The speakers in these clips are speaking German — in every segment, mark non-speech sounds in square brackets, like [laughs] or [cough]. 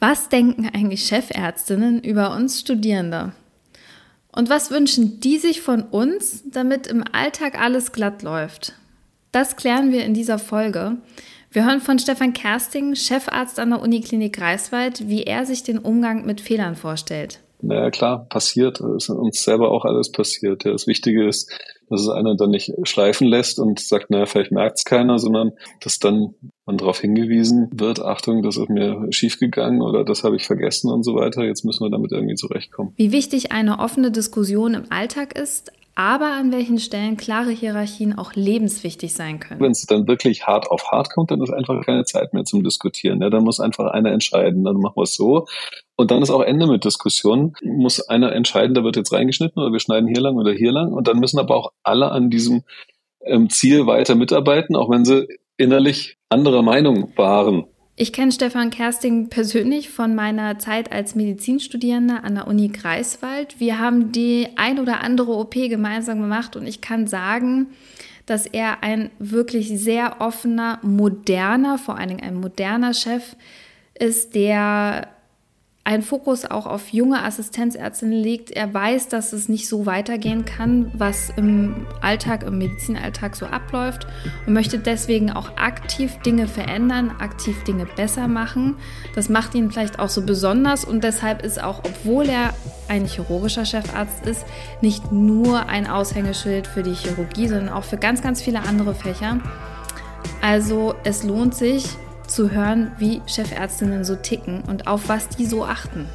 Was denken eigentlich Chefärztinnen über uns Studierende? Und was wünschen die sich von uns, damit im Alltag alles glatt läuft? Das klären wir in dieser Folge. Wir hören von Stefan Kersting, Chefarzt an der Uniklinik Greifswald, wie er sich den Umgang mit Fehlern vorstellt. Naja, klar, passiert. Es ist uns selber auch alles passiert. Ja, das Wichtige ist, dass es einer dann nicht schleifen lässt und sagt, naja, vielleicht merkt es keiner, sondern dass dann man darauf hingewiesen wird, Achtung, das ist mir schiefgegangen oder das habe ich vergessen und so weiter. Jetzt müssen wir damit irgendwie zurechtkommen. Wie wichtig eine offene Diskussion im Alltag ist, aber an welchen Stellen klare Hierarchien auch lebenswichtig sein können. Wenn es dann wirklich hart auf hart kommt, dann ist einfach keine Zeit mehr zum Diskutieren. Ja, dann muss einfach einer entscheiden, dann machen wir es so. Und dann ist auch Ende mit Diskussionen. Muss einer entscheiden, da wird jetzt reingeschnitten oder wir schneiden hier lang oder hier lang. Und dann müssen aber auch alle an diesem ähm, Ziel weiter mitarbeiten, auch wenn sie innerlich anderer Meinung waren. Ich kenne Stefan Kersting persönlich von meiner Zeit als Medizinstudierende an der Uni Greifswald. Wir haben die ein oder andere OP gemeinsam gemacht und ich kann sagen, dass er ein wirklich sehr offener, moderner, vor allen Dingen ein moderner Chef ist, der einen Fokus auch auf junge Assistenzärztinnen legt. Er weiß, dass es nicht so weitergehen kann, was im Alltag, im Medizinalltag so abläuft und möchte deswegen auch aktiv Dinge verändern, aktiv Dinge besser machen. Das macht ihn vielleicht auch so besonders und deshalb ist auch, obwohl er ein chirurgischer Chefarzt ist, nicht nur ein Aushängeschild für die Chirurgie, sondern auch für ganz, ganz viele andere Fächer. Also es lohnt sich, zu hören, wie Chefärztinnen so ticken und auf was die so achten.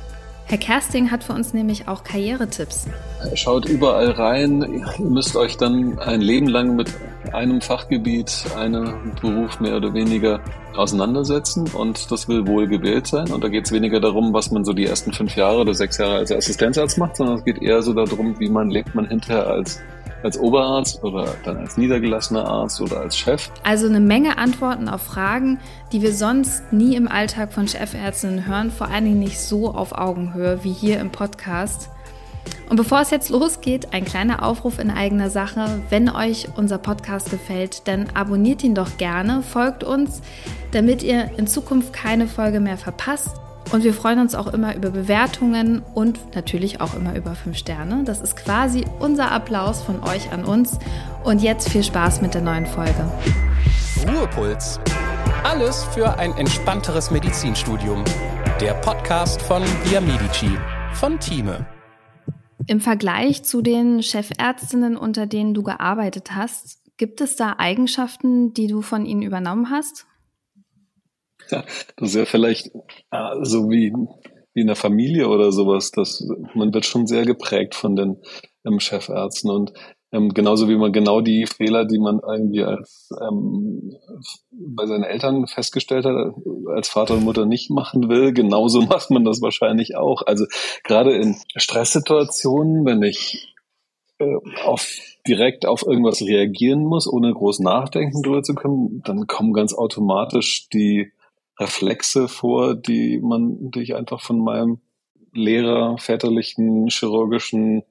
Herr Kersting hat für uns nämlich auch Karrieretipps. Schaut überall rein. Ihr müsst euch dann ein Leben lang mit einem Fachgebiet, einem Beruf mehr oder weniger auseinandersetzen und das will wohl gewählt sein. Und da geht es weniger darum, was man so die ersten fünf Jahre oder sechs Jahre als Assistenzarzt macht, sondern es geht eher so darum, wie man lebt man hinterher als als Oberarzt oder dann als niedergelassener Arzt oder als Chef? Also eine Menge Antworten auf Fragen, die wir sonst nie im Alltag von Chefärztinnen hören, vor allen Dingen nicht so auf Augenhöhe wie hier im Podcast. Und bevor es jetzt losgeht, ein kleiner Aufruf in eigener Sache. Wenn euch unser Podcast gefällt, dann abonniert ihn doch gerne, folgt uns, damit ihr in Zukunft keine Folge mehr verpasst. Und wir freuen uns auch immer über Bewertungen und natürlich auch immer über 5 Sterne. Das ist quasi unser Applaus von euch an uns. Und jetzt viel Spaß mit der neuen Folge. Ruhepuls. Alles für ein entspannteres Medizinstudium. Der Podcast von Via Medici von Thieme. Im Vergleich zu den Chefärztinnen, unter denen du gearbeitet hast, gibt es da Eigenschaften, die du von ihnen übernommen hast? [laughs] Das ist ja vielleicht äh, so wie, wie in der Familie oder sowas, dass man wird schon sehr geprägt von den ähm, Chefärzten und ähm, genauso wie man genau die Fehler, die man irgendwie als ähm, bei seinen Eltern festgestellt hat, als Vater und Mutter nicht machen will, genauso [laughs] macht man das wahrscheinlich auch. Also gerade in Stresssituationen, wenn ich äh, auf direkt auf irgendwas reagieren muss, ohne groß nachdenken drüber zu können, dann kommen ganz automatisch die Reflexe vor, die man, die ich einfach von meinem Lehrer, väterlichen, chirurgischen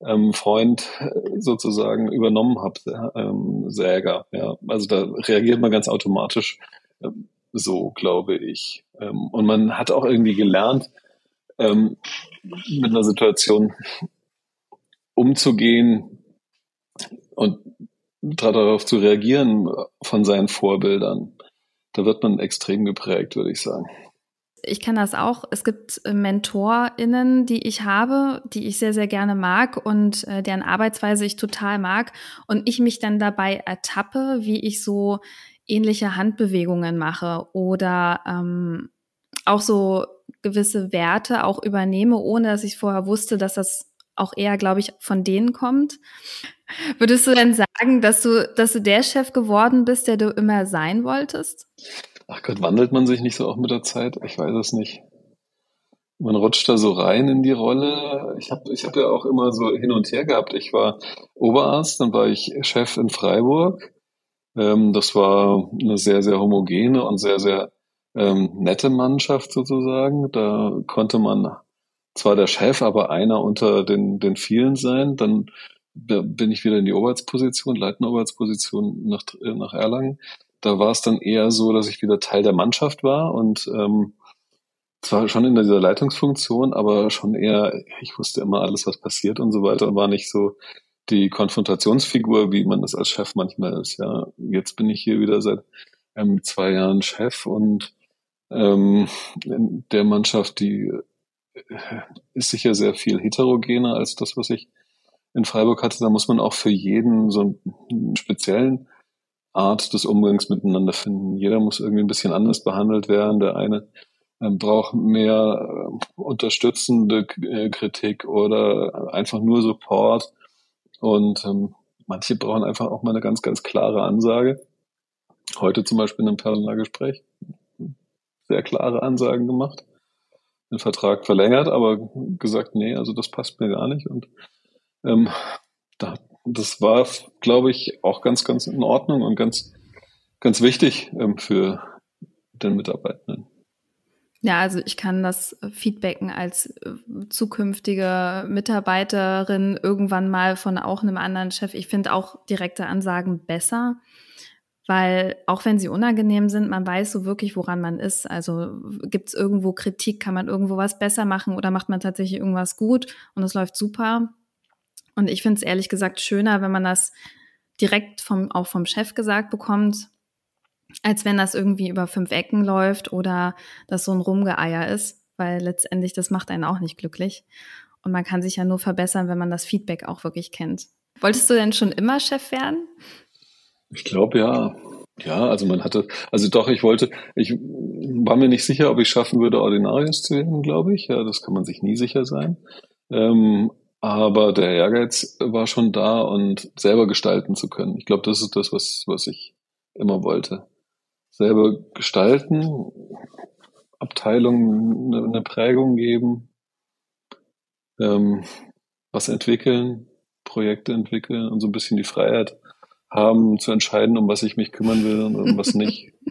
ähm, Freund äh, sozusagen übernommen habe, ähm, Säger. Ja. Also da reagiert man ganz automatisch ähm, so, glaube ich. Ähm, und man hat auch irgendwie gelernt, ähm, mit einer Situation umzugehen und darauf zu reagieren von seinen Vorbildern da wird man extrem geprägt, würde ich sagen. Ich kann das auch. Es gibt äh, MentorInnen, die ich habe, die ich sehr, sehr gerne mag und äh, deren Arbeitsweise ich total mag. Und ich mich dann dabei ertappe, wie ich so ähnliche Handbewegungen mache oder ähm, auch so gewisse Werte auch übernehme, ohne dass ich vorher wusste, dass das auch eher, glaube ich, von denen kommt. Würdest du denn sagen, dass du, dass du der Chef geworden bist, der du immer sein wolltest? Ach Gott, wandelt man sich nicht so auch mit der Zeit? Ich weiß es nicht. Man rutscht da so rein in die Rolle. Ich habe ich hab ja auch immer so hin und her gehabt. Ich war Oberarzt, dann war ich Chef in Freiburg. Ähm, das war eine sehr, sehr homogene und sehr, sehr ähm, nette Mannschaft sozusagen. Da konnte man zwar der Chef, aber einer unter den, den vielen sein. Dann bin ich wieder in die Oberartsposition, leitende Oberartsposition nach, nach Erlangen. Da war es dann eher so, dass ich wieder Teil der Mannschaft war und ähm, zwar schon in dieser Leitungsfunktion, aber schon eher, ich wusste immer alles, was passiert und so weiter und war nicht so die Konfrontationsfigur, wie man das als Chef manchmal ist. Ja, jetzt bin ich hier wieder seit ähm, zwei Jahren Chef und ähm, in der Mannschaft, die ist sicher sehr viel heterogener als das, was ich in Freiburg hatte. Da muss man auch für jeden so einen speziellen Art des Umgangs miteinander finden. Jeder muss irgendwie ein bisschen anders behandelt werden. Der eine ähm, braucht mehr äh, unterstützende äh, Kritik oder einfach nur Support. Und ähm, manche brauchen einfach auch mal eine ganz, ganz klare Ansage. Heute zum Beispiel in einem Personalgespräch sehr klare Ansagen gemacht, den Vertrag verlängert, aber gesagt, nee, also das passt mir gar nicht. Und ähm, da, das war, glaube ich, auch ganz, ganz in Ordnung und ganz, ganz wichtig ähm, für den Mitarbeitenden. Ja, also ich kann das feedbacken als äh, zukünftige Mitarbeiterin irgendwann mal von auch einem anderen Chef. Ich finde auch direkte Ansagen besser, weil auch wenn sie unangenehm sind, man weiß so wirklich, woran man ist. Also gibt es irgendwo Kritik, kann man irgendwo was besser machen oder macht man tatsächlich irgendwas gut und es läuft super. Und ich finde es ehrlich gesagt schöner, wenn man das direkt vom, auch vom Chef gesagt bekommt, als wenn das irgendwie über fünf Ecken läuft oder das so ein Rumgeeier ist, weil letztendlich das macht einen auch nicht glücklich. Und man kann sich ja nur verbessern, wenn man das Feedback auch wirklich kennt. Wolltest du denn schon immer Chef werden? Ich glaube ja. Ja, also man hatte, also doch, ich wollte, ich war mir nicht sicher, ob ich schaffen würde, Ordinarius zu werden, glaube ich. Ja, das kann man sich nie sicher sein. Ähm, aber der Ehrgeiz war schon da und selber gestalten zu können. Ich glaube, das ist das, was, was ich immer wollte selber gestalten, Abteilungen eine, eine Prägung geben, ähm, was entwickeln, Projekte entwickeln und so ein bisschen die Freiheit haben zu entscheiden, um was ich mich kümmern will und um was nicht. [laughs]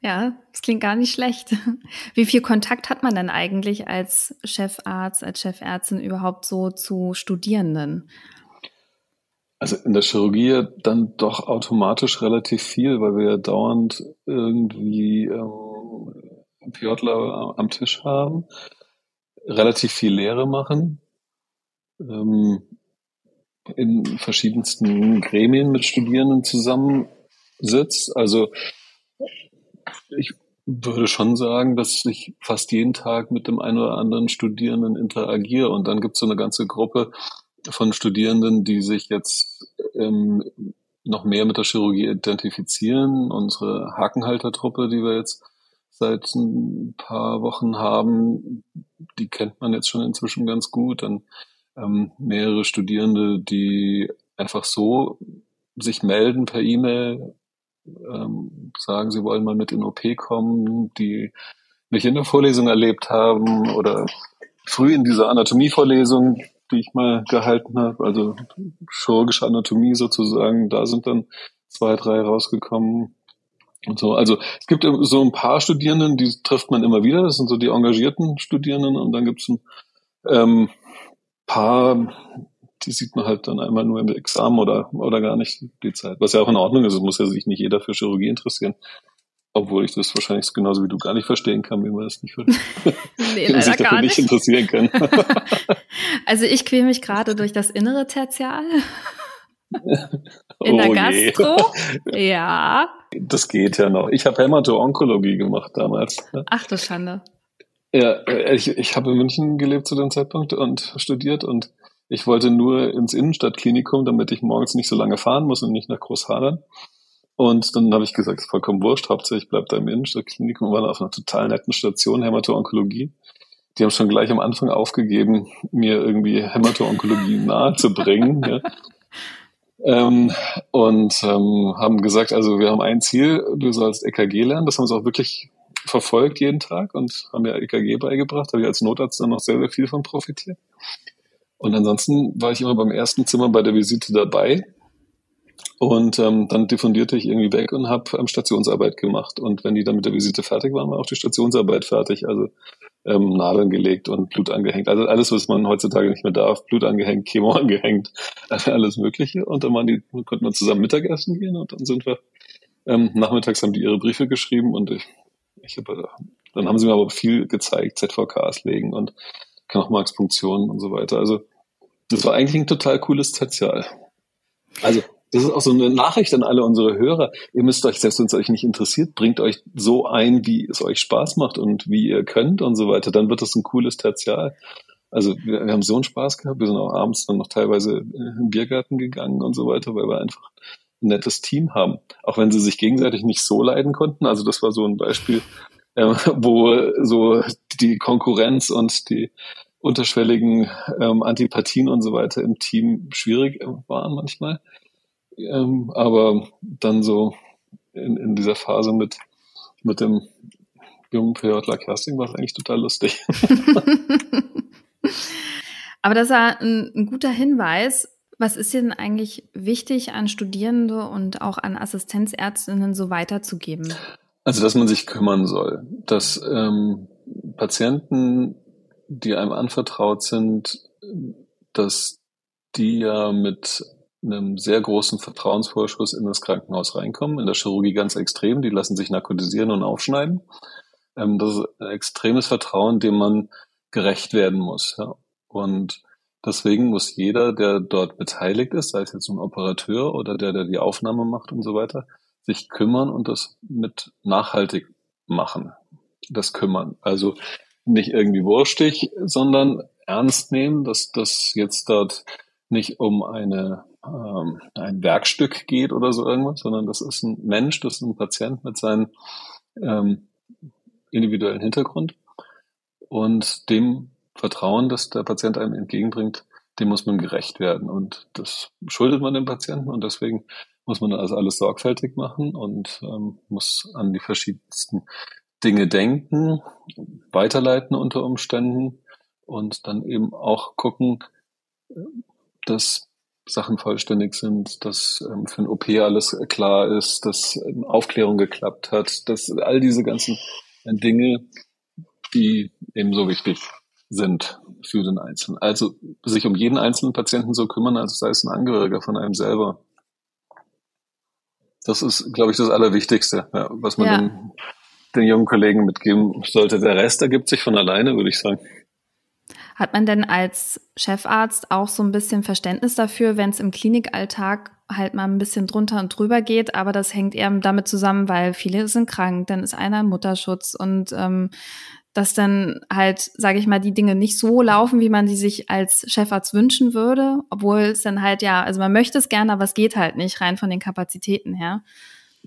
Ja, das klingt gar nicht schlecht. Wie viel Kontakt hat man denn eigentlich als Chefarzt, als Chefärztin überhaupt so zu Studierenden? Also in der Chirurgie dann doch automatisch relativ viel, weil wir ja dauernd irgendwie ähm, PJler am Tisch haben, relativ viel Lehre machen, ähm, in verschiedensten Gremien mit Studierenden zusammensitzt. Also ich würde schon sagen, dass ich fast jeden Tag mit dem einen oder anderen Studierenden interagiere und dann gibt es so eine ganze Gruppe, von Studierenden, die sich jetzt ähm, noch mehr mit der Chirurgie identifizieren. Unsere Hakenhaltertruppe, die wir jetzt seit ein paar Wochen haben, die kennt man jetzt schon inzwischen ganz gut. Dann ähm, mehrere Studierende, die einfach so sich melden per E-Mail, ähm, sagen, sie wollen mal mit in OP kommen, die mich in der Vorlesung erlebt haben oder früh in dieser Anatomievorlesung die ich mal gehalten habe, also chirurgische Anatomie sozusagen, da sind dann zwei, drei rausgekommen. Und so. Also es gibt so ein paar Studierenden, die trifft man immer wieder, das sind so die engagierten Studierenden und dann gibt es ein ähm, paar, die sieht man halt dann einmal nur im Examen oder, oder gar nicht die Zeit. Was ja auch in Ordnung ist, es muss ja sich nicht jeder für Chirurgie interessieren. Obwohl ich das wahrscheinlich genauso wie du gar nicht verstehen kann, wie man das nicht, [laughs] [laughs] nee, sich dafür nicht. nicht interessieren kann. [laughs] also ich quäle mich gerade durch das innere Tertial. In der oh Gastro? Je. Ja. Das geht ja noch. Ich habe Hämato-Onkologie gemacht damals. Ach du Schande. Ja, äh, ich, ich habe in München gelebt zu dem Zeitpunkt und studiert und ich wollte nur ins Innenstadtklinikum, damit ich morgens nicht so lange fahren muss und nicht nach Großhadern. Und dann habe ich gesagt, vollkommen wurscht, hauptsächlich bleibt da im Innenstadtklinikum, waren auf einer total netten Station, Hämato-Onkologie. Die haben schon gleich am Anfang aufgegeben, mir irgendwie Hämato-Onkologie [laughs] nahe zu bringen. ja. ähm, und ähm, haben gesagt, also wir haben ein Ziel, du sollst EKG lernen. Das haben sie auch wirklich verfolgt jeden Tag und haben mir EKG beigebracht. Da habe ich als Notarzt dann noch sehr, sehr viel von profitiert. Und ansonsten war ich immer beim ersten Zimmer bei der Visite dabei und ähm, dann diffundierte ich irgendwie weg und habe ähm, Stationsarbeit gemacht. Und wenn die dann mit der Visite fertig waren, war auch die Stationsarbeit fertig. Also ähm, Nadeln gelegt und Blut angehängt. Also alles, was man heutzutage nicht mehr darf, Blut angehängt, Chemo [laughs] angehängt, alles Mögliche. Und dann waren die, konnten wir zusammen Mittagessen gehen und dann sind wir ähm, nachmittags haben die ihre Briefe geschrieben und ich, ich habe Dann haben sie mir aber viel gezeigt, ZVKs legen und Knochenmarksfunktionen und so weiter. Also das war eigentlich ein total cooles Tertial. Also das ist auch so eine Nachricht an alle unsere Hörer. Ihr müsst euch, selbst wenn es euch nicht interessiert, bringt euch so ein, wie es euch Spaß macht und wie ihr könnt und so weiter. Dann wird es ein cooles Tertial. Also wir, wir haben so einen Spaß gehabt. Wir sind auch abends dann noch teilweise in den Biergarten gegangen und so weiter, weil wir einfach ein nettes Team haben. Auch wenn sie sich gegenseitig nicht so leiden konnten. Also das war so ein Beispiel, [laughs] äh, wo so die Konkurrenz und die unterschwelligen ähm, Antipathien und so weiter im Team schwierig waren manchmal. Ähm, aber dann so in, in dieser Phase mit, mit dem jungen PJler Kersting war es eigentlich total lustig. [laughs] [laughs] aber das war ein, ein guter Hinweis. Was ist denn eigentlich wichtig an Studierende und auch an Assistenzärztinnen so weiterzugeben? Also, dass man sich kümmern soll, dass ähm, Patienten, die einem anvertraut sind, dass die ja mit einem sehr großen Vertrauensvorschuss in das Krankenhaus reinkommen. In der Chirurgie ganz extrem. Die lassen sich narkotisieren und aufschneiden. Ähm, das ist ein extremes Vertrauen, dem man gerecht werden muss. Ja. Und deswegen muss jeder, der dort beteiligt ist, sei es jetzt ein Operateur oder der, der die Aufnahme macht und so weiter, sich kümmern und das mit nachhaltig machen. Das kümmern. Also nicht irgendwie wurstig, sondern ernst nehmen, dass das jetzt dort nicht um eine ähm, ein Werkstück geht oder so irgendwas, sondern das ist ein Mensch, das ist ein Patient mit seinem ähm, individuellen Hintergrund und dem Vertrauen, das der Patient einem entgegenbringt, dem muss man gerecht werden. Und das schuldet man dem Patienten und deswegen muss man also alles sorgfältig machen und ähm, muss an die verschiedensten Dinge denken, weiterleiten unter Umständen und dann eben auch gucken, dass Sachen vollständig sind, dass ähm, für ein OP alles klar ist, dass ähm, Aufklärung geklappt hat, dass all diese ganzen Dinge, die eben so wichtig sind für den Einzelnen. Also sich um jeden einzelnen Patienten so kümmern, als sei es ein Angehöriger von einem selber. Das ist, glaube ich, das Allerwichtigste, ja, was man ja. den, den jungen Kollegen mitgeben sollte. Der Rest ergibt sich von alleine, würde ich sagen. Hat man denn als Chefarzt auch so ein bisschen Verständnis dafür, wenn es im Klinikalltag halt mal ein bisschen drunter und drüber geht, aber das hängt eher damit zusammen, weil viele sind krank, dann ist einer im Mutterschutz und ähm, dass dann halt, sage ich mal, die Dinge nicht so laufen, wie man sie sich als Chefarzt wünschen würde, obwohl es dann halt ja, also man möchte es gerne, aber es geht halt nicht rein von den Kapazitäten her.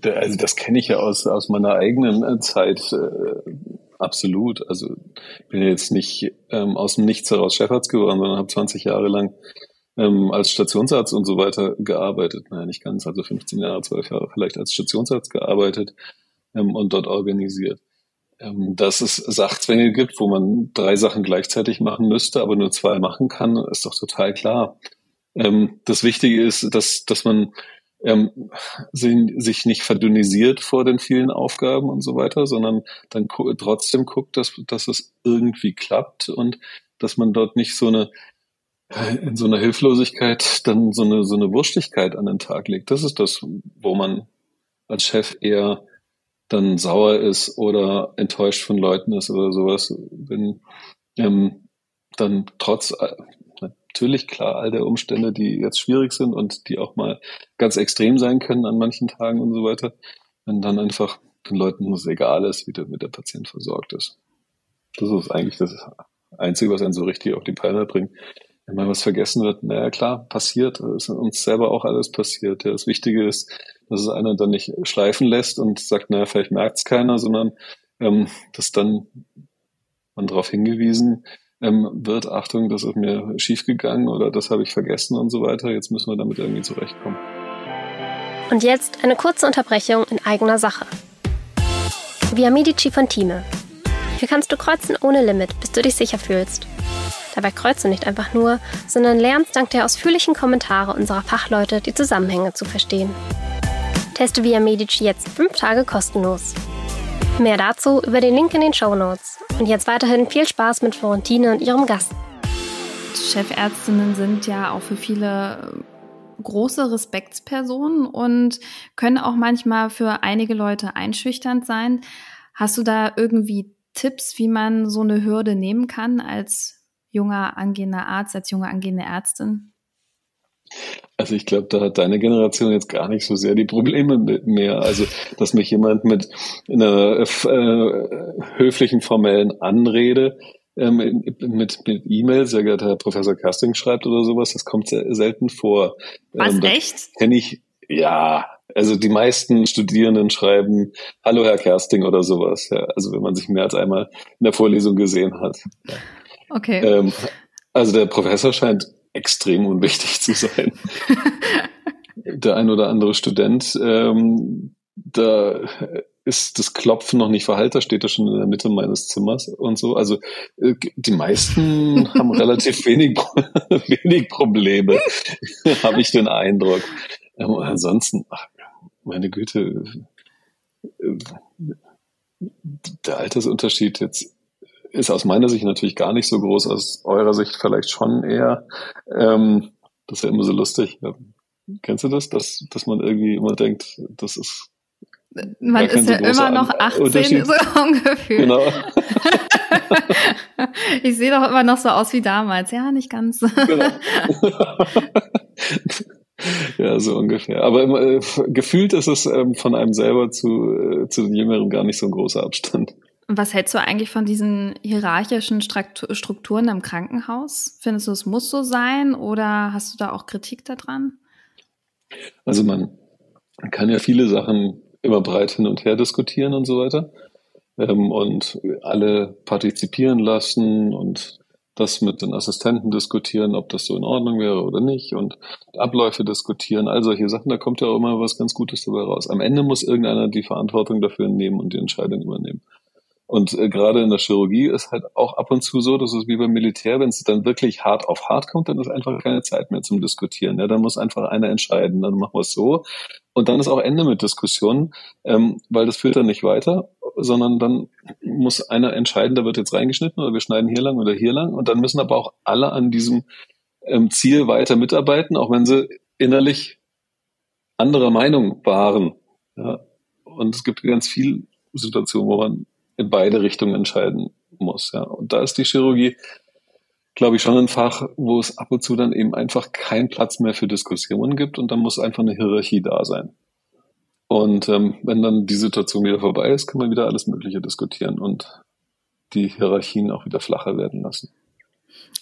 Also das kenne ich ja aus, aus meiner eigenen äh, Zeit äh, absolut. Also ich bin jetzt nicht ähm, aus dem Nichts heraus Chefarzt geworden, sondern habe 20 Jahre lang ähm, als Stationsarzt und so weiter gearbeitet. Naja, nicht ganz, also 15 Jahre, 12 Jahre vielleicht als Stationsarzt gearbeitet ähm, und dort organisiert. Ähm, dass es Sachzwänge gibt, wo man drei Sachen gleichzeitig machen müsste, aber nur zwei machen kann, ist doch total klar. Ähm, das Wichtige ist, dass, dass man ähm, sich nicht verdünnisiert vor den vielen Aufgaben und so weiter, sondern dann trotzdem guckt, dass, dass es irgendwie klappt und dass man dort nicht so eine in so einer Hilflosigkeit dann so eine so eine Wurstigkeit an den Tag legt. Das ist das, wo man als Chef eher dann sauer ist oder enttäuscht von Leuten ist oder sowas, wenn ähm, dann trotz natürlich klar all der Umstände, die jetzt schwierig sind und die auch mal ganz extrem sein können an manchen Tagen und so weiter, wenn dann einfach den Leuten es egal ist, wie der, wie der Patient versorgt ist. Das ist eigentlich das Einzige, was einen so richtig auf die Palme bringt. Wenn mal was vergessen wird, naja klar, passiert, ist uns selber auch alles passiert. Ja, das Wichtige ist, dass es einer dann nicht schleifen lässt und sagt, naja, vielleicht merkt es keiner, sondern ähm, dass dann man darauf hingewiesen ähm, wird, Achtung, das ist mir schiefgegangen oder das habe ich vergessen und so weiter. Jetzt müssen wir damit irgendwie zurechtkommen. Und jetzt eine kurze Unterbrechung in eigener Sache. Via Medici von Time. Hier kannst du kreuzen ohne Limit, bis du dich sicher fühlst. Dabei kreuzt du nicht einfach nur, sondern lernst dank der ausführlichen Kommentare unserer Fachleute die Zusammenhänge zu verstehen. Teste Via Medici jetzt fünf Tage kostenlos. Mehr dazu über den Link in den Show Notes. Und jetzt weiterhin viel Spaß mit Florentine und ihrem Gast. Chefärztinnen sind ja auch für viele äh, große Respektspersonen und können auch manchmal für einige Leute einschüchternd sein. Hast du da irgendwie Tipps, wie man so eine Hürde nehmen kann als junger angehender Arzt, als junge angehende Ärztin? Also ich glaube, da hat deine Generation jetzt gar nicht so sehr die Probleme mehr. Also, dass mich jemand mit einer äh, höflichen, formellen Anrede ähm, mit, mit E-Mail, sehr geehrter Herr Professor Casting schreibt oder sowas, das kommt sehr selten vor. Was, ähm, echt? Kenne ich, ja, also die meisten Studierenden schreiben Hallo Herr Kersting oder sowas. Ja, also wenn man sich mehr als einmal in der Vorlesung gesehen hat. Okay. Ähm, also der Professor scheint extrem unwichtig zu sein. [laughs] der ein oder andere Student, ähm, da ist das Klopfen noch nicht verhalten, da steht er schon in der Mitte meines Zimmers und so. Also äh, die meisten [laughs] haben relativ wenig, [laughs] wenig Probleme, habe ich den Eindruck. Ähm, ansonsten, ach, meine Güte, der Altersunterschied jetzt ist aus meiner Sicht natürlich gar nicht so groß, aus eurer Sicht vielleicht schon eher. Ähm, das ist ja immer so lustig. Kennst du das, dass, dass man irgendwie immer denkt, das ist man ist ja immer noch 18 so [laughs] ungefähr. Genau. [laughs] ich sehe doch immer noch so aus wie damals. Ja, nicht ganz. Genau. [laughs] ja, so ungefähr. Aber äh, gefühlt ist es ähm, von einem selber zu, äh, zu den Jüngeren gar nicht so ein großer Abstand. Was hältst du eigentlich von diesen hierarchischen Strukturen im Krankenhaus? Findest du, es muss so sein oder hast du da auch Kritik daran? Also man kann ja viele Sachen immer breit hin und her diskutieren und so weiter ähm, und alle partizipieren lassen und das mit den Assistenten diskutieren, ob das so in Ordnung wäre oder nicht und Abläufe diskutieren, all solche Sachen, da kommt ja auch immer was ganz Gutes dabei raus. Am Ende muss irgendeiner die Verantwortung dafür nehmen und die Entscheidung übernehmen. Und äh, gerade in der Chirurgie ist halt auch ab und zu so, dass es wie beim Militär, wenn es dann wirklich hart auf hart kommt, dann ist einfach keine Zeit mehr zum Diskutieren. Ja, dann muss einfach einer entscheiden, dann machen wir es so. Und dann ist auch Ende mit Diskussionen, ähm, weil das führt dann nicht weiter, sondern dann muss einer entscheiden, da wird jetzt reingeschnitten oder wir schneiden hier lang oder hier lang. Und dann müssen aber auch alle an diesem ähm, Ziel weiter mitarbeiten, auch wenn sie innerlich anderer Meinung waren. Ja. Und es gibt ganz viel Situationen, wo man in beide Richtungen entscheiden muss. Ja. Und da ist die Chirurgie, glaube ich, schon ein Fach, wo es ab und zu dann eben einfach keinen Platz mehr für Diskussionen gibt und dann muss einfach eine Hierarchie da sein. Und ähm, wenn dann die Situation wieder vorbei ist, kann man wieder alles Mögliche diskutieren und die Hierarchien auch wieder flacher werden lassen.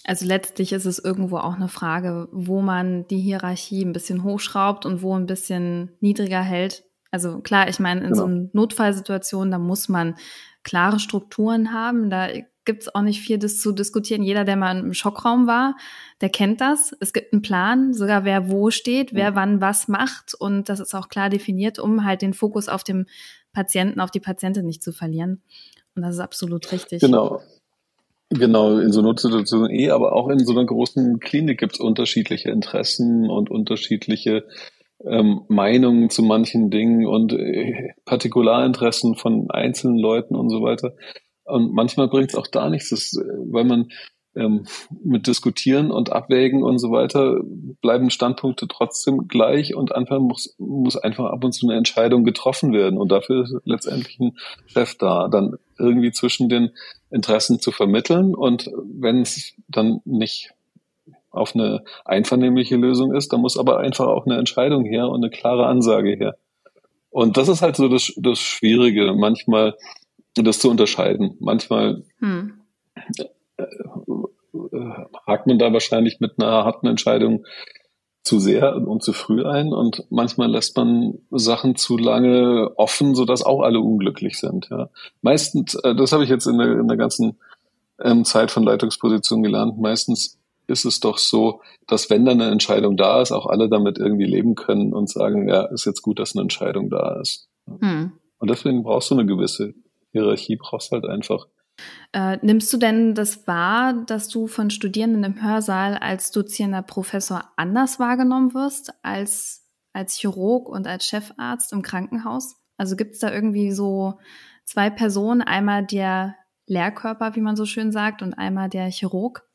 Also letztlich ist es irgendwo auch eine Frage, wo man die Hierarchie ein bisschen hochschraubt und wo ein bisschen niedriger hält. Also klar, ich meine, in genau. so einer Notfallsituation, da muss man klare Strukturen haben. Da gibt's auch nicht viel das zu diskutieren. Jeder, der mal im Schockraum war, der kennt das. Es gibt einen Plan, sogar wer wo steht, wer wann was macht. Und das ist auch klar definiert, um halt den Fokus auf dem Patienten, auf die Patientin nicht zu verlieren. Und das ist absolut richtig. Genau. Genau, in so Notsituationen eh, aber auch in so einer großen Klinik gibt's unterschiedliche Interessen und unterschiedliche ähm, Meinungen zu manchen Dingen und äh, Partikularinteressen von einzelnen Leuten und so weiter. Und manchmal bringt es auch da nichts, das, äh, weil man ähm, mit Diskutieren und Abwägen und so weiter bleiben Standpunkte trotzdem gleich und einfach muss, muss einfach ab und zu eine Entscheidung getroffen werden. Und dafür ist letztendlich ein Chef da, dann irgendwie zwischen den Interessen zu vermitteln. Und wenn es dann nicht auf eine einvernehmliche Lösung ist. Da muss aber einfach auch eine Entscheidung her und eine klare Ansage her. Und das ist halt so das, das Schwierige, manchmal das zu unterscheiden. Manchmal hm. Äh, hakt man da wahrscheinlich mit einer harten Entscheidung zu sehr und zu früh ein und manchmal lässt man Sachen zu lange offen, sodass auch alle unglücklich sind. Ja. Meistens, äh, das habe ich jetzt in der, in der ganzen ähm, Zeit von Leitungsposition gelernt, meistens ist es doch so, dass wenn dann eine Entscheidung da ist, auch alle damit irgendwie leben können und sagen, ja, ist jetzt gut, dass eine Entscheidung da ist. Hm. Und deswegen brauchst du eine gewisse Hierarchie, brauchst halt einfach. Äh, nimmst du denn das wahr, dass du von Studierenden im Hörsaal als dozierender Professor anders wahrgenommen wirst als als Chirurg und als Chefarzt im Krankenhaus? Also gibt es da irgendwie so zwei Personen, einmal der Lehrkörper, wie man so schön sagt, und einmal der Chirurg?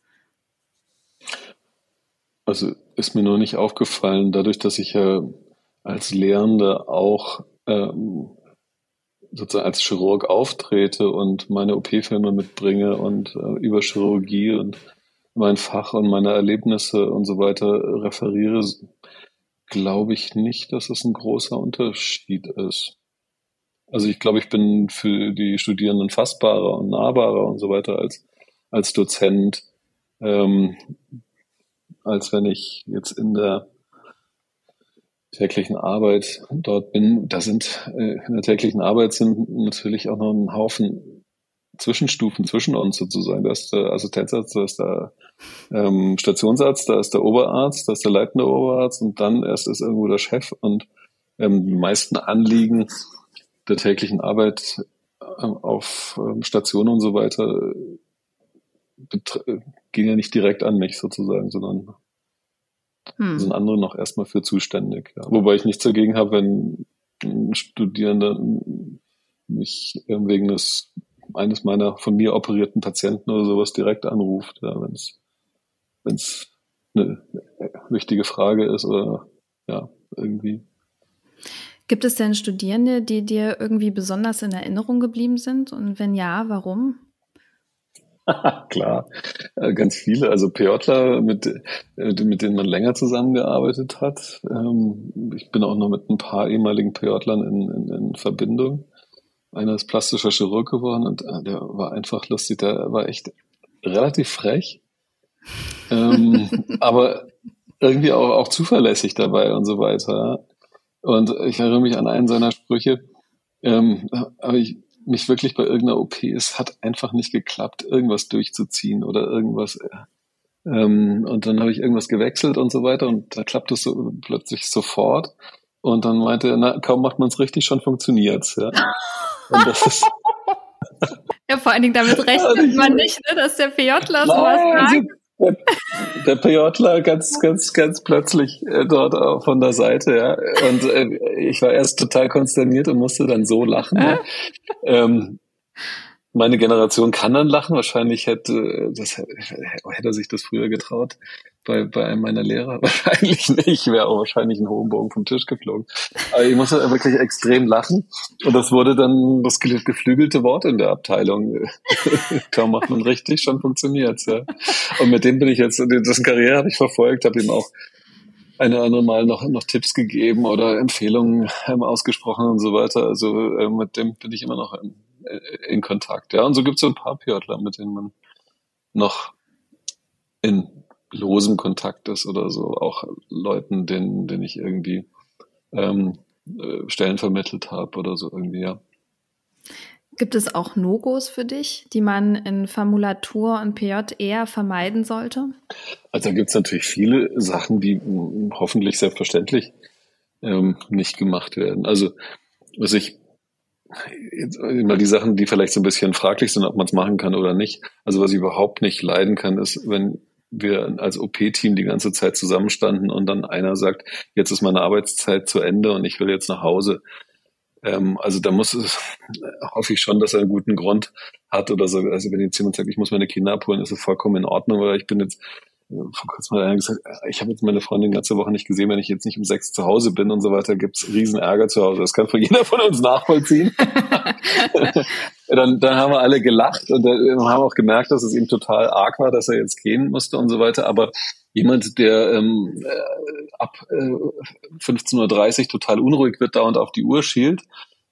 Also ist mir nur nicht aufgefallen, dadurch, dass ich ja als Lehrender auch ähm, sozusagen als Chirurg auftrete und meine OP-Filme mitbringe und äh, über Chirurgie und mein Fach und meine Erlebnisse und so weiter referiere, glaube ich nicht, dass es ein großer Unterschied ist. Also ich glaube, ich bin für die Studierenden fassbarer und nahbarer und so weiter als, als Dozent, ähm, als wenn ich jetzt in der täglichen Arbeit dort bin. Da sind äh, in der täglichen Arbeit sind natürlich auch noch ein Haufen Zwischenstufen zwischen uns sozusagen. Da ist der Assistenzarzt, da ist der ähm, Stationsarzt, da ist der Oberarzt, da ist der leitende Oberarzt und dann erst ist irgendwo der Chef und ähm, die meisten Anliegen der täglichen Arbeit ähm, auf ähm, Stationen und so weiter gehen ja nicht direkt an mich sozusagen, sondern hm. sind andere noch erstmal für zuständig. Ja. Wobei ich nichts dagegen habe, wenn ein Studierender mich wegen des eines meiner von mir operierten Patienten oder sowas direkt anruft, ja, wenn es wenn es eine wichtige Frage ist oder ja, irgendwie. Gibt es denn Studierende, die dir irgendwie besonders in Erinnerung geblieben sind? Und wenn ja, warum? [laughs] Klar, äh, ganz viele. Also PJler, mit, mit denen man länger zusammengearbeitet hat. Ähm, ich bin auch noch mit ein paar ehemaligen PJlern in, in, in Verbindung. Einer ist plastischer Chirurg geworden und äh, der war einfach lustig. Der war echt relativ frech, ähm, [laughs] aber irgendwie auch, auch zuverlässig dabei und so weiter. Und ich erinnere mich an einen seiner Sprüche, ähm, habe ich mich wirklich bei irgendeiner OP, es hat einfach nicht geklappt, irgendwas durchzuziehen oder irgendwas. Ähm, und dann habe ich irgendwas gewechselt und so weiter und da klappt es so plötzlich sofort. Und dann meinte er, na, kaum macht man es richtig, schon funktioniert's. Ja. [laughs] Und das ist ja, vor allen Dingen damit [laughs] rechnet man nicht, ne, dass der PJler sowas sagt der, der PJler ganz, ganz, ganz plötzlich äh, dort auch von der Seite, ja. Und äh, ich war erst total konsterniert und musste dann so lachen. Ja. Ähm, meine Generation kann dann lachen. Wahrscheinlich hätte, das, hätte er sich das früher getraut bei, bei einem meiner Lehrer. [laughs] Wahrscheinlich nicht. Ich wäre auch wahrscheinlich einen hohen Bogen vom Tisch geflogen. Aber ich musste wirklich extrem lachen. Und das wurde dann das geflügelte Wort in der Abteilung. [laughs] Kaum macht man richtig, schon funktioniert ja. Und mit dem bin ich jetzt, dessen Karriere habe ich verfolgt, habe ihm auch eine andere Mal noch, noch Tipps gegeben oder Empfehlungen ähm, ausgesprochen und so weiter. Also äh, mit dem bin ich immer noch in, äh, in Kontakt. Ja, und so gibt es so ein paar Pjörtler, mit denen man noch in losem Kontakt ist oder so. Auch Leuten, denen, denen ich irgendwie ähm, äh, Stellen vermittelt habe oder so irgendwie, ja. Gibt es auch No-Gos für dich, die man in Formulatur und PJ eher vermeiden sollte? Also da gibt es natürlich viele Sachen, die hoffentlich selbstverständlich ähm, nicht gemacht werden. Also was ich immer die Sachen, die vielleicht so ein bisschen fraglich sind, ob man es machen kann oder nicht. Also was ich überhaupt nicht leiden kann, ist, wenn wir als OP-Team die ganze Zeit zusammenstanden und dann einer sagt, jetzt ist meine Arbeitszeit zu Ende und ich will jetzt nach Hause. Ähm, also da muss es, [laughs] hoffe ich schon, dass er einen guten Grund hat oder so. Also wenn jetzt jemand sagt, ich muss meine Kinder abholen, ist es vollkommen in Ordnung, oder ich bin jetzt vor kurzem hat einer gesagt, ich habe jetzt meine Freundin ganze Woche nicht gesehen, wenn ich jetzt nicht um sechs zu Hause bin und so weiter, gibt's riesen Ärger zu Hause. Das kann von [laughs] jeder von uns nachvollziehen. [laughs] dann, dann haben wir alle gelacht und dann haben auch gemerkt, dass es ihm total arg war, dass er jetzt gehen musste und so weiter. Aber jemand, der ähm, äh, ab äh, 15.30 Uhr total unruhig wird, dauernd auf die Uhr schielt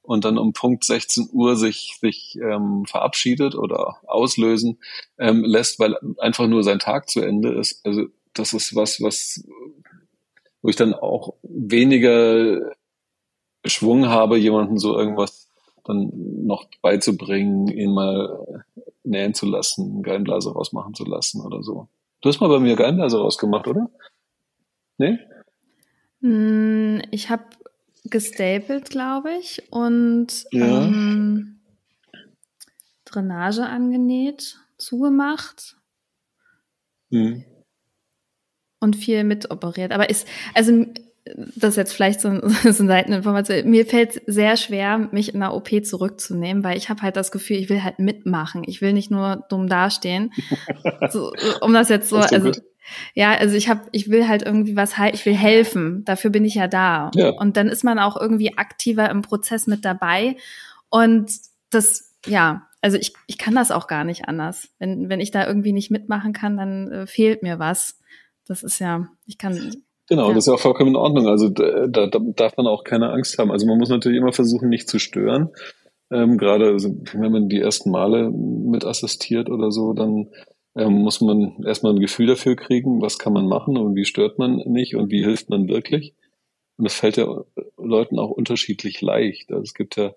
und dann um Punkt 16 Uhr sich, sich ähm, verabschiedet oder auslösen ähm, lässt, weil einfach nur sein Tag zu Ende ist. Also das ist was, was wo ich dann auch weniger Schwung habe, jemanden so irgendwas dann noch beizubringen, ihn mal nähen zu lassen, Gallenblase rausmachen zu lassen oder so. Du hast mal bei mir Gallenblase rausgemacht, oder? Nee? Hm, ich habe gestapelt, glaube ich, und ja. ähm, Drainage angenäht, zugemacht. Mhm. Und viel mitoperiert. Aber ist, also das ist jetzt vielleicht so, [laughs] so eine Seiteninformation. Mir fällt sehr schwer, mich in einer OP zurückzunehmen, weil ich habe halt das Gefühl, ich will halt mitmachen. Ich will nicht nur dumm dastehen. [laughs] so, um das jetzt so, also gut. Ja, also ich habe, ich will halt irgendwie was, ich will helfen. Dafür bin ich ja da. Ja. Und dann ist man auch irgendwie aktiver im Prozess mit dabei. Und das, ja, also ich, ich kann das auch gar nicht anders. Wenn, wenn ich da irgendwie nicht mitmachen kann, dann äh, fehlt mir was. Das ist ja, ich kann. Genau, ja. das ist ja auch vollkommen in Ordnung. Also da, da, da darf man auch keine Angst haben. Also man muss natürlich immer versuchen, nicht zu stören. Ähm, gerade also, wenn man die ersten Male mit assistiert oder so, dann ähm, muss man erstmal ein Gefühl dafür kriegen, was kann man machen und wie stört man nicht und wie hilft man wirklich. Und das fällt ja Leuten auch unterschiedlich leicht. Also es gibt ja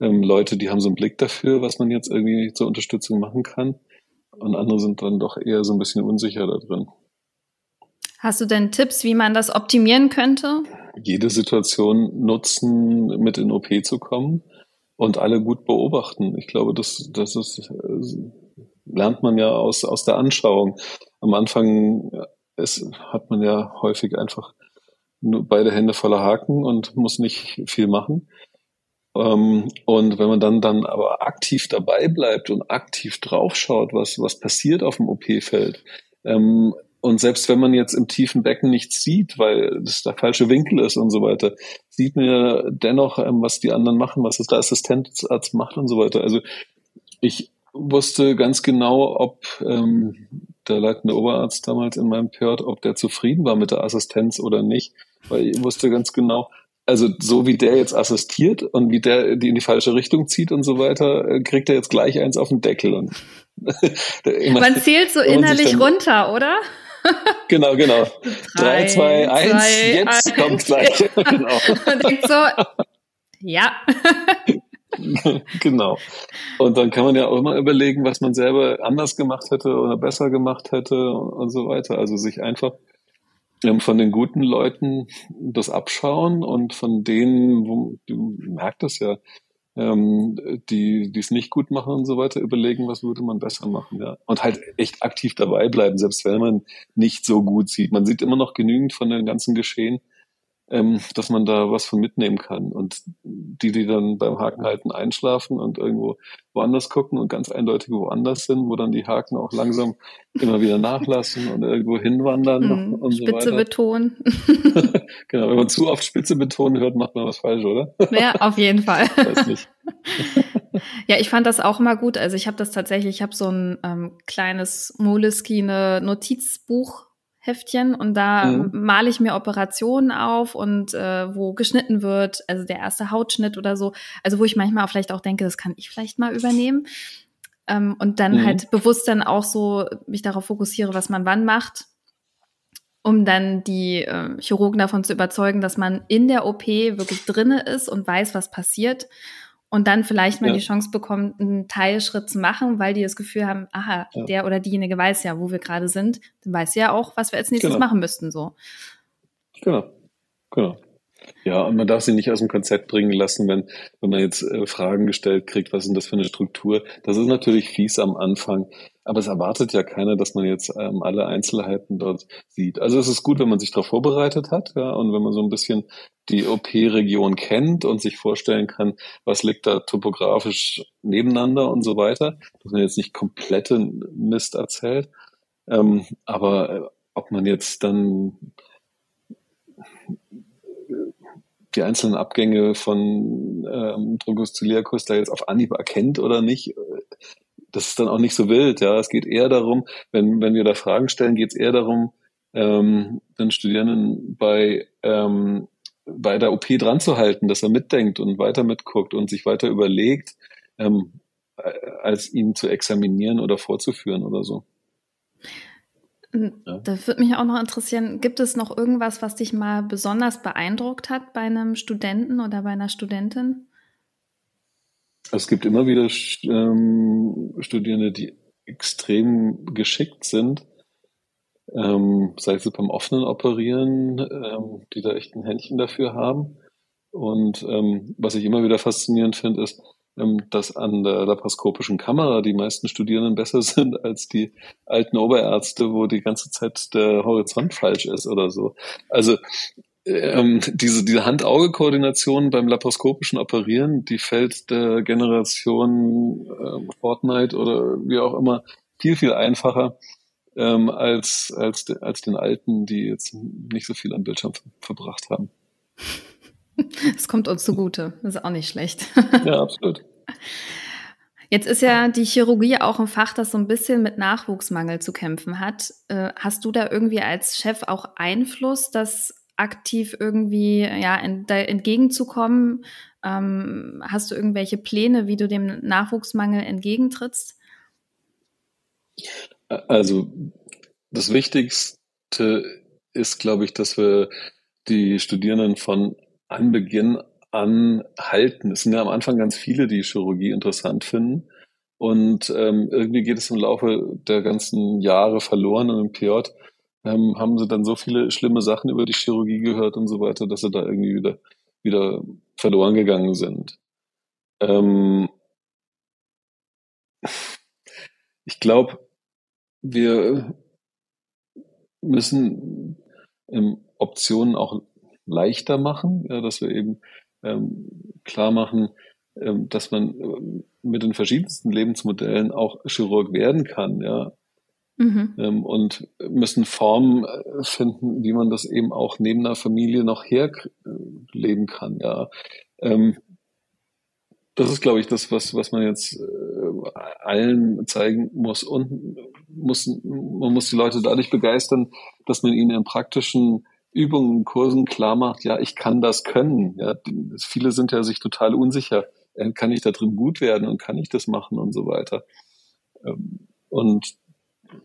ähm, Leute, die haben so einen Blick dafür, was man jetzt irgendwie zur Unterstützung machen kann. Und andere sind dann doch eher so ein bisschen unsicher da drin. Hast du denn Tipps, wie man das optimieren könnte? Jede Situation nutzen, mit in OP zu kommen und alle gut beobachten. Ich glaube, das, das ist, lernt man ja aus, aus der Anschauung. Am Anfang ist, hat man ja häufig einfach nur beide Hände voller Haken und muss nicht viel machen. Ähm, und wenn man dann, dann aber aktiv dabei bleibt und aktiv draufschaut, was, was passiert auf dem OP-Feld, ähm, und selbst wenn man jetzt im tiefen Becken nichts sieht, weil das der falsche Winkel ist und so weiter, sieht man ja dennoch, ähm, was die anderen machen, was der Assistenzarzt macht und so weiter. Also ich wusste ganz genau, ob ähm, der leitende Oberarzt damals in meinem PJ, ob der zufrieden war mit der Assistenz oder nicht, weil ich wusste ganz genau, also so wie der jetzt assistiert und wie der die in die falsche Richtung zieht und so weiter, äh, kriegt er jetzt gleich eins auf den Deckel. Und [laughs] man zählt so innerlich dann, runter, oder? [laughs] Genau, genau. Drei, zwei, eins, jetzt eins. kommt gleich. [laughs] genau. Und denkt so, ja. [laughs] genau. Und dann kann man ja auch immer überlegen, was man selber anders gemacht hätte oder besser gemacht hätte und so weiter. Also sich einfach ähm, von den guten Leuten das abschauen und von denen, wo, du merkst das ja, ähm, die die es nicht gut machen und so weiter, überlegen, was würde man besser machen, ja. Und halt echt aktiv dabei bleiben, selbst wenn man nicht so gut sieht. Man sieht immer noch genügend von den ganzen Geschehen, ähm, dass man da was von mitnehmen kann. Und die, die dann beim Hakenhalten einschlafen und irgendwo woanders gucken und ganz eindeutig woanders sind, wo dann die Haken auch langsam immer wieder nachlassen und irgendwo hinwandern mm, und Spitze so weiter. betonen. [laughs] genau, wenn man zu oft Spitze betonen hört, macht man was falsch, oder? Ja, auf jeden Fall. Weiß nicht. [laughs] ja, ich fand das auch immer gut. Also ich habe das tatsächlich, ich habe so ein ähm, kleines Moleskine Notizbuch Heftchen und da mhm. male ich mir Operationen auf und äh, wo geschnitten wird, also der erste Hautschnitt oder so, also wo ich manchmal vielleicht auch denke, das kann ich vielleicht mal übernehmen ähm, und dann mhm. halt bewusst dann auch so mich darauf fokussiere, was man wann macht, um dann die äh, Chirurgen davon zu überzeugen, dass man in der OP wirklich drinne ist und weiß, was passiert und dann vielleicht mal ja. die Chance bekommt, einen Teilschritt zu machen, weil die das Gefühl haben, aha, ja. der oder diejenige weiß ja, wo wir gerade sind, dann weiß ja auch, was wir als nächstes genau. machen müssten, so. Genau, genau. Ja, und man darf sie nicht aus dem Konzept bringen lassen, wenn, wenn man jetzt äh, Fragen gestellt kriegt, was ist denn das für eine Struktur? Das ist natürlich fies am Anfang, aber es erwartet ja keiner, dass man jetzt ähm, alle Einzelheiten dort sieht. Also es ist gut, wenn man sich darauf vorbereitet hat, ja, und wenn man so ein bisschen die OP-Region kennt und sich vorstellen kann, was liegt da topografisch nebeneinander und so weiter, dass man jetzt nicht komplette Mist erzählt. Ähm, aber äh, ob man jetzt dann die einzelnen Abgänge von ähm, Truncus ciliacus da jetzt auf Anhieb erkennt oder nicht, das ist dann auch nicht so wild. Ja, es geht eher darum, wenn, wenn wir da Fragen stellen, geht es eher darum, ähm, den Studierenden bei, ähm, bei der OP dran zu halten, dass er mitdenkt und weiter mitguckt und sich weiter überlegt, ähm, als ihn zu examinieren oder vorzuführen oder so. Ja. Da würde mich auch noch interessieren, gibt es noch irgendwas, was dich mal besonders beeindruckt hat bei einem Studenten oder bei einer Studentin? Es gibt immer wieder ähm, Studierende, die extrem geschickt sind, ähm, sei es beim offenen Operieren, ähm, die da echt ein Händchen dafür haben. Und ähm, was ich immer wieder faszinierend finde, ist, dass an der laparoskopischen Kamera die meisten Studierenden besser [laughs] sind als die alten Oberärzte, wo die ganze Zeit der Horizont falsch ist oder so. Also ähm, diese, diese Hand-Auge-Koordination beim laparoskopischen Operieren, die fällt der Generation äh, Fortnite oder wie auch immer viel, viel einfacher ähm, als, als, als den Alten, die jetzt nicht so viel am Bildschirm verbracht haben. [laughs] Es kommt uns zugute. Das ist auch nicht schlecht. Ja, [laughs] absolut. Jetzt ist ja die Chirurgie auch ein Fach, das so ein bisschen mit Nachwuchsmangel zu kämpfen hat. Äh, hast du da irgendwie als Chef auch Einfluss, das aktiv irgendwie ja, entgegenzukommen? Ähm, hast du irgendwelche Pläne, wie du dem Nachwuchsmangel entgegentrittst? Also das Wichtigste ist, glaube ich, dass wir die Studierenden von Anbeginn an halten. Es sind ja am Anfang ganz viele, die Chirurgie interessant finden. Und ähm, irgendwie geht es im Laufe der ganzen Jahre verloren. Und im PJ ähm, haben sie dann so viele schlimme Sachen über die Chirurgie gehört und so weiter, dass sie da irgendwie wieder, wieder verloren gegangen sind. Ähm, ich glaube, wir müssen ähm, Optionen auch leichter machen, ja, dass wir eben ähm, klar machen, ähm, dass man äh, mit den verschiedensten Lebensmodellen auch Chirurg werden kann, ja. Mhm. Ähm, und müssen Formen äh, finden, wie man das eben auch neben einer Familie noch herleben kann, ja. Ähm, das ist, glaube ich, das, was, was man jetzt äh, allen zeigen muss. Und muss, man muss die Leute dadurch begeistern, dass man ihnen in praktischen Übungen, Kursen klar macht, ja, ich kann das können. Ja, viele sind ja sich total unsicher. Äh, kann ich da drin gut werden und kann ich das machen und so weiter. Ähm, und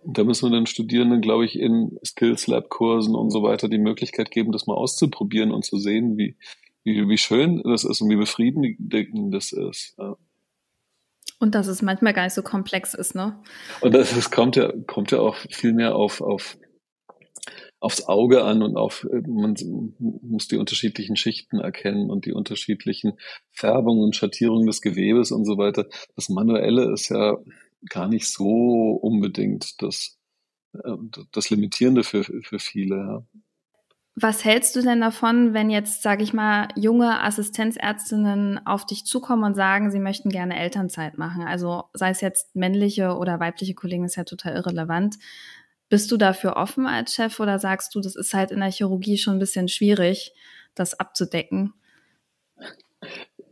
da müssen wir den Studierenden, glaube ich, in Skills Lab Kursen und so weiter die Möglichkeit geben, das mal auszuprobieren und zu sehen, wie, wie, wie schön das ist und wie befriedigend das ist. Ja. Und dass es manchmal gar nicht so komplex ist, ne? Und das, das kommt ja, kommt ja auch viel mehr auf, auf aufs Auge an und auf, äh, man muss die unterschiedlichen Schichten erkennen und die unterschiedlichen Färbungen und Schattierungen des Gewebes und so weiter. Das Manuelle ist ja gar nicht so unbedingt das, äh, das Limitierende für, für viele. Ja. Was hältst du denn davon, wenn jetzt, sage ich mal, junge Assistenzärztinnen auf dich zukommen und sagen, sie möchten gerne Elternzeit machen? Also sei es jetzt männliche oder weibliche Kollegen, ist ja total irrelevant. Bist du dafür offen als Chef oder sagst du, das ist halt in der Chirurgie schon ein bisschen schwierig, das abzudecken?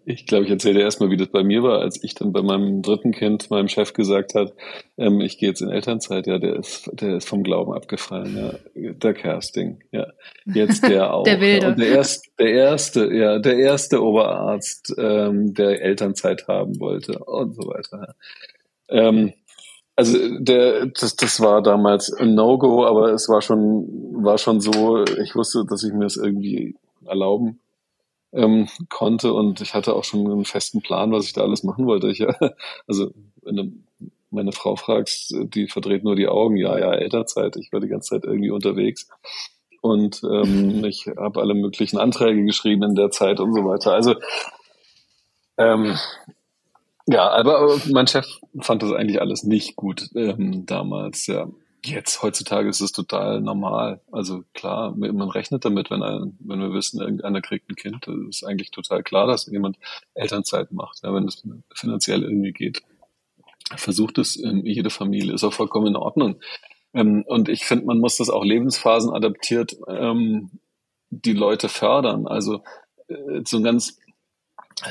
Ich glaube, ich erzähle erstmal, wie das bei mir war, als ich dann bei meinem dritten Kind meinem Chef gesagt hat, ähm, ich gehe jetzt in Elternzeit. Ja, der ist, der ist vom Glauben abgefallen. Ja, der Casting. Ja, jetzt der [laughs] auch. der Wilde. Und der erste, der erste, ja, der erste Oberarzt, ähm, der Elternzeit haben wollte und so weiter. Ähm, also der, das, das war damals ein No-Go, aber es war schon, war schon so, ich wusste, dass ich mir das irgendwie erlauben ähm, konnte und ich hatte auch schon einen festen Plan, was ich da alles machen wollte. Ich, [laughs] also wenn du meine Frau fragst, die verdreht nur die Augen, ja, ja, Elternzeit, ich war die ganze Zeit irgendwie unterwegs und ähm, [laughs] ich habe alle möglichen Anträge geschrieben in der Zeit und so weiter. Also ähm, ja, aber mein Chef fand das eigentlich alles nicht gut ähm, damals. Ja, jetzt heutzutage ist es total normal. Also klar, man rechnet damit, wenn ein, wenn wir wissen, irgendeiner kriegt ein Kind, das ist eigentlich total klar, dass jemand Elternzeit macht, ja, wenn es finanziell irgendwie geht. Versucht es in jede Familie, ist auch vollkommen in Ordnung. Ähm, und ich finde, man muss das auch Lebensphasen adaptiert ähm, die Leute fördern. Also äh, so ein ganz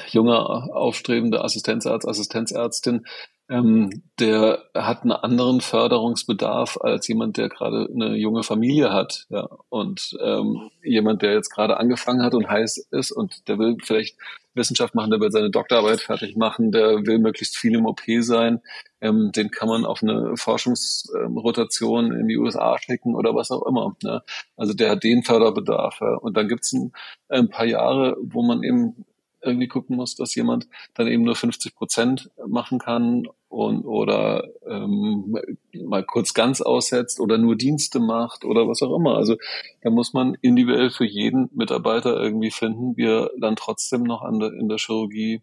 junger, aufstrebender Assistenzarzt, Assistenzärztin, ähm, der hat einen anderen Förderungsbedarf als jemand, der gerade eine junge Familie hat. Ja. Und ähm, jemand, der jetzt gerade angefangen hat und heiß ist und der will vielleicht Wissenschaft machen, der will seine Doktorarbeit fertig machen, der will möglichst viel im OP sein, ähm, den kann man auf eine Forschungsrotation in die USA schicken oder was auch immer. Ne? Also der hat den Förderbedarf. Ja. Und dann gibt's ein, ein paar Jahre, wo man eben irgendwie gucken muss, dass jemand dann eben nur 50 Prozent machen kann und oder ähm, mal kurz ganz aussetzt oder nur Dienste macht oder was auch immer. Also da muss man individuell für jeden Mitarbeiter irgendwie finden, wie er dann trotzdem noch an der, in der Chirurgie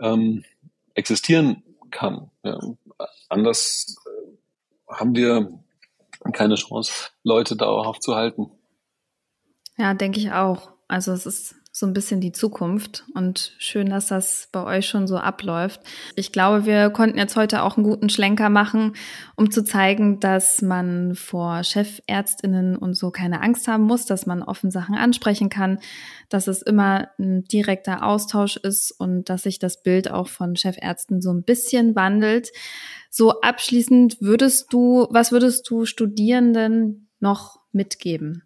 ähm, existieren kann. Ja. Anders äh, haben wir keine Chance, Leute dauerhaft zu halten. Ja, denke ich auch. Also es ist so ein bisschen die Zukunft und schön, dass das bei euch schon so abläuft. Ich glaube, wir konnten jetzt heute auch einen guten Schlenker machen, um zu zeigen, dass man vor Chefärztinnen und so keine Angst haben muss, dass man offen Sachen ansprechen kann, dass es immer ein direkter Austausch ist und dass sich das Bild auch von Chefärzten so ein bisschen wandelt. So abschließend würdest du, was würdest du Studierenden noch mitgeben?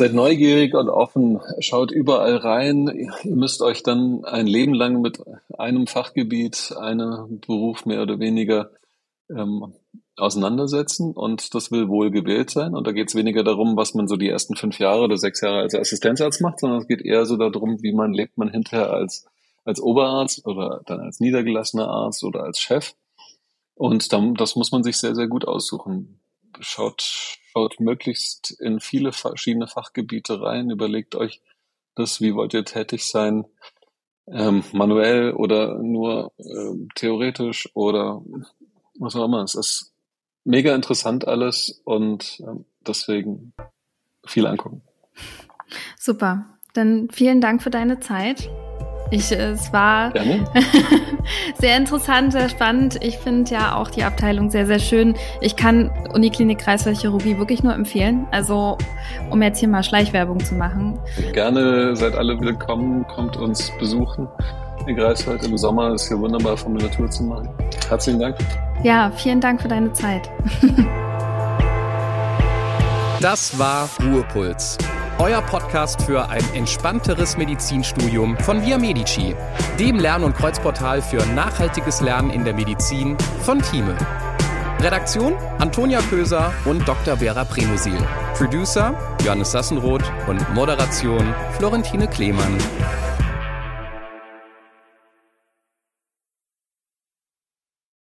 Seid neugierig und offen, schaut überall rein. Ihr müsst euch dann ein Leben lang mit einem Fachgebiet, einem Beruf mehr oder weniger ähm, auseinandersetzen und das will wohl gewählt sein. Und da geht es weniger darum, was man so die ersten fünf Jahre oder sechs Jahre als Assistenzarzt macht, sondern es geht eher so darum, wie man lebt man hinterher als, als Oberarzt oder dann als niedergelassener Arzt oder als Chef. Und dann, das muss man sich sehr, sehr gut aussuchen. Schaut, schaut möglichst in viele verschiedene Fachgebiete rein, überlegt euch das, wie wollt ihr tätig sein, ähm, manuell oder nur äh, theoretisch oder was auch immer. Es ist mega interessant alles und äh, deswegen viel angucken. Super. Dann vielen Dank für deine Zeit. Ich, es war [laughs] sehr interessant, sehr spannend. Ich finde ja auch die Abteilung sehr, sehr schön. Ich kann Uniklinik Kreisfallchirurgie wirklich nur empfehlen. Also, um jetzt hier mal Schleichwerbung zu machen. Gerne seid alle willkommen, kommt uns besuchen. In Greifswald im Sommer ist hier wunderbar von der Natur zu machen. Herzlichen Dank. Ja, vielen Dank für deine Zeit. [laughs] das war Ruhepuls euer Podcast für ein entspannteres Medizinstudium von Via Medici, dem Lern- und Kreuzportal für nachhaltiges Lernen in der Medizin von Thieme. Redaktion Antonia Köser und Dr. Vera Premusil. Producer Johannes Sassenroth und Moderation Florentine Klemann.